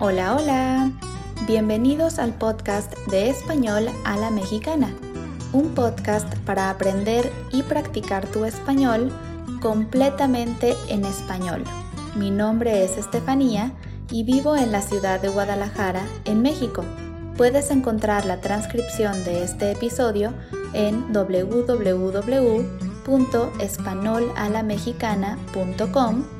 Hola, hola. Bienvenidos al podcast de español a la mexicana, un podcast para aprender y practicar tu español completamente en español. Mi nombre es Estefanía y vivo en la ciudad de Guadalajara, en México. Puedes encontrar la transcripción de este episodio en www.espanolalamexicana.com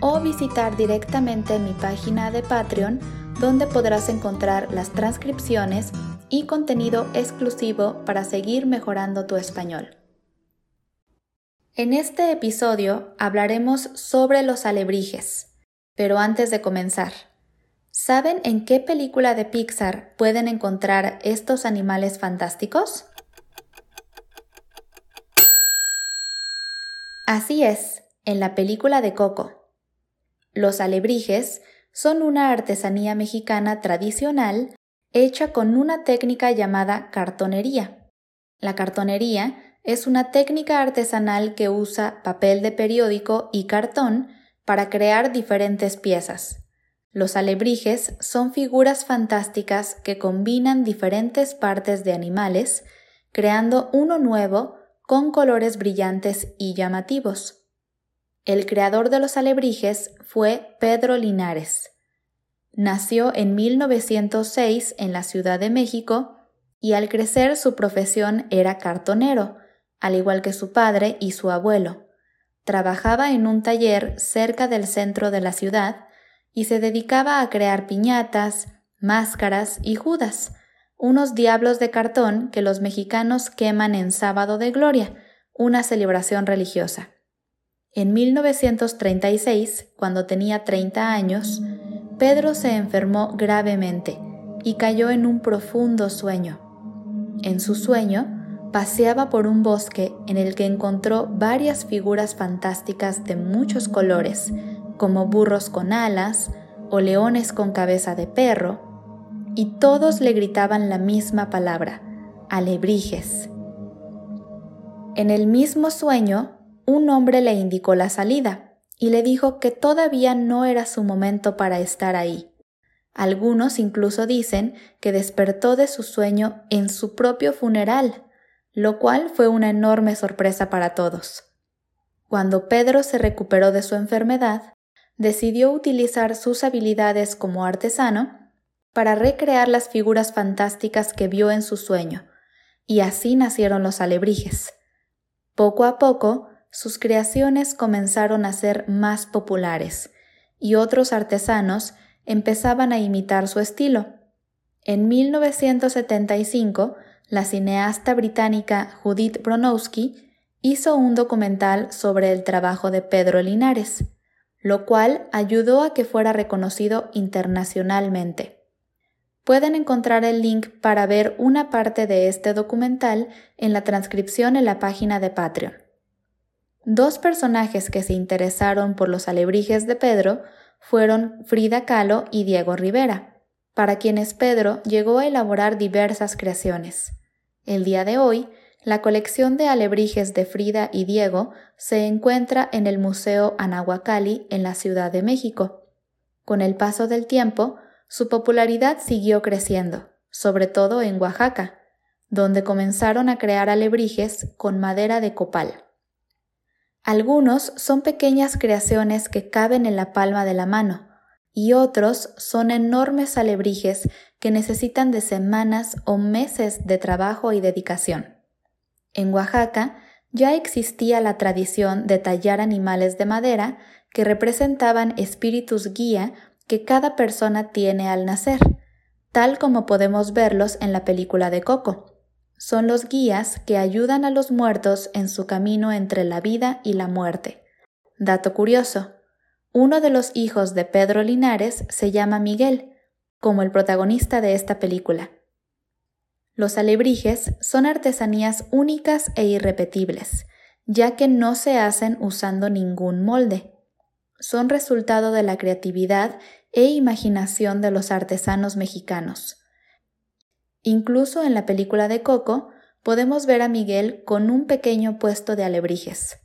o visitar directamente mi página de Patreon donde podrás encontrar las transcripciones y contenido exclusivo para seguir mejorando tu español. En este episodio hablaremos sobre los alebrijes, pero antes de comenzar, ¿saben en qué película de Pixar pueden encontrar estos animales fantásticos? Así es, en la película de Coco. Los alebrijes son una artesanía mexicana tradicional hecha con una técnica llamada cartonería. La cartonería es una técnica artesanal que usa papel de periódico y cartón para crear diferentes piezas. Los alebrijes son figuras fantásticas que combinan diferentes partes de animales, creando uno nuevo con colores brillantes y llamativos. El creador de los alebrijes fue Pedro Linares. Nació en 1906 en la Ciudad de México y al crecer su profesión era cartonero, al igual que su padre y su abuelo. Trabajaba en un taller cerca del centro de la ciudad y se dedicaba a crear piñatas, máscaras y judas, unos diablos de cartón que los mexicanos queman en Sábado de Gloria, una celebración religiosa. En 1936, cuando tenía 30 años, Pedro se enfermó gravemente y cayó en un profundo sueño. En su sueño, paseaba por un bosque en el que encontró varias figuras fantásticas de muchos colores, como burros con alas o leones con cabeza de perro, y todos le gritaban la misma palabra, alebrijes. En el mismo sueño, un hombre le indicó la salida y le dijo que todavía no era su momento para estar ahí. Algunos incluso dicen que despertó de su sueño en su propio funeral, lo cual fue una enorme sorpresa para todos. Cuando Pedro se recuperó de su enfermedad, decidió utilizar sus habilidades como artesano para recrear las figuras fantásticas que vio en su sueño, y así nacieron los alebrijes. Poco a poco, sus creaciones comenzaron a ser más populares y otros artesanos empezaban a imitar su estilo. En 1975, la cineasta británica Judith Bronowski hizo un documental sobre el trabajo de Pedro Linares, lo cual ayudó a que fuera reconocido internacionalmente. Pueden encontrar el link para ver una parte de este documental en la transcripción en la página de Patreon. Dos personajes que se interesaron por los alebrijes de Pedro fueron Frida Kahlo y Diego Rivera, para quienes Pedro llegó a elaborar diversas creaciones. El día de hoy, la colección de alebrijes de Frida y Diego se encuentra en el Museo Anahuacalli en la Ciudad de México. Con el paso del tiempo, su popularidad siguió creciendo, sobre todo en Oaxaca, donde comenzaron a crear alebrijes con madera de copal. Algunos son pequeñas creaciones que caben en la palma de la mano, y otros son enormes alebrijes que necesitan de semanas o meses de trabajo y dedicación. En Oaxaca ya existía la tradición de tallar animales de madera que representaban espíritus guía que cada persona tiene al nacer, tal como podemos verlos en la película de Coco son los guías que ayudan a los muertos en su camino entre la vida y la muerte. Dato curioso, uno de los hijos de Pedro Linares se llama Miguel, como el protagonista de esta película. Los alebrijes son artesanías únicas e irrepetibles, ya que no se hacen usando ningún molde. Son resultado de la creatividad e imaginación de los artesanos mexicanos. Incluso en la película de Coco podemos ver a Miguel con un pequeño puesto de alebrijes.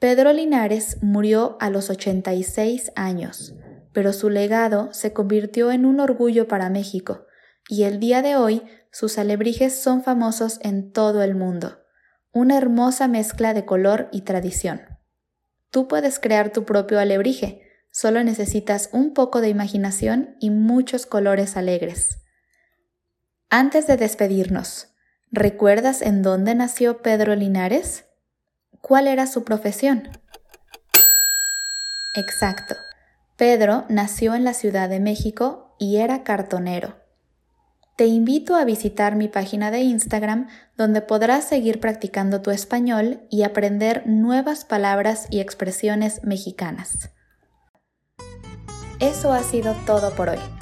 Pedro Linares murió a los 86 años, pero su legado se convirtió en un orgullo para México, y el día de hoy sus alebrijes son famosos en todo el mundo, una hermosa mezcla de color y tradición. Tú puedes crear tu propio alebrije, solo necesitas un poco de imaginación y muchos colores alegres. Antes de despedirnos, ¿recuerdas en dónde nació Pedro Linares? ¿Cuál era su profesión? Exacto. Pedro nació en la Ciudad de México y era cartonero. Te invito a visitar mi página de Instagram donde podrás seguir practicando tu español y aprender nuevas palabras y expresiones mexicanas. Eso ha sido todo por hoy.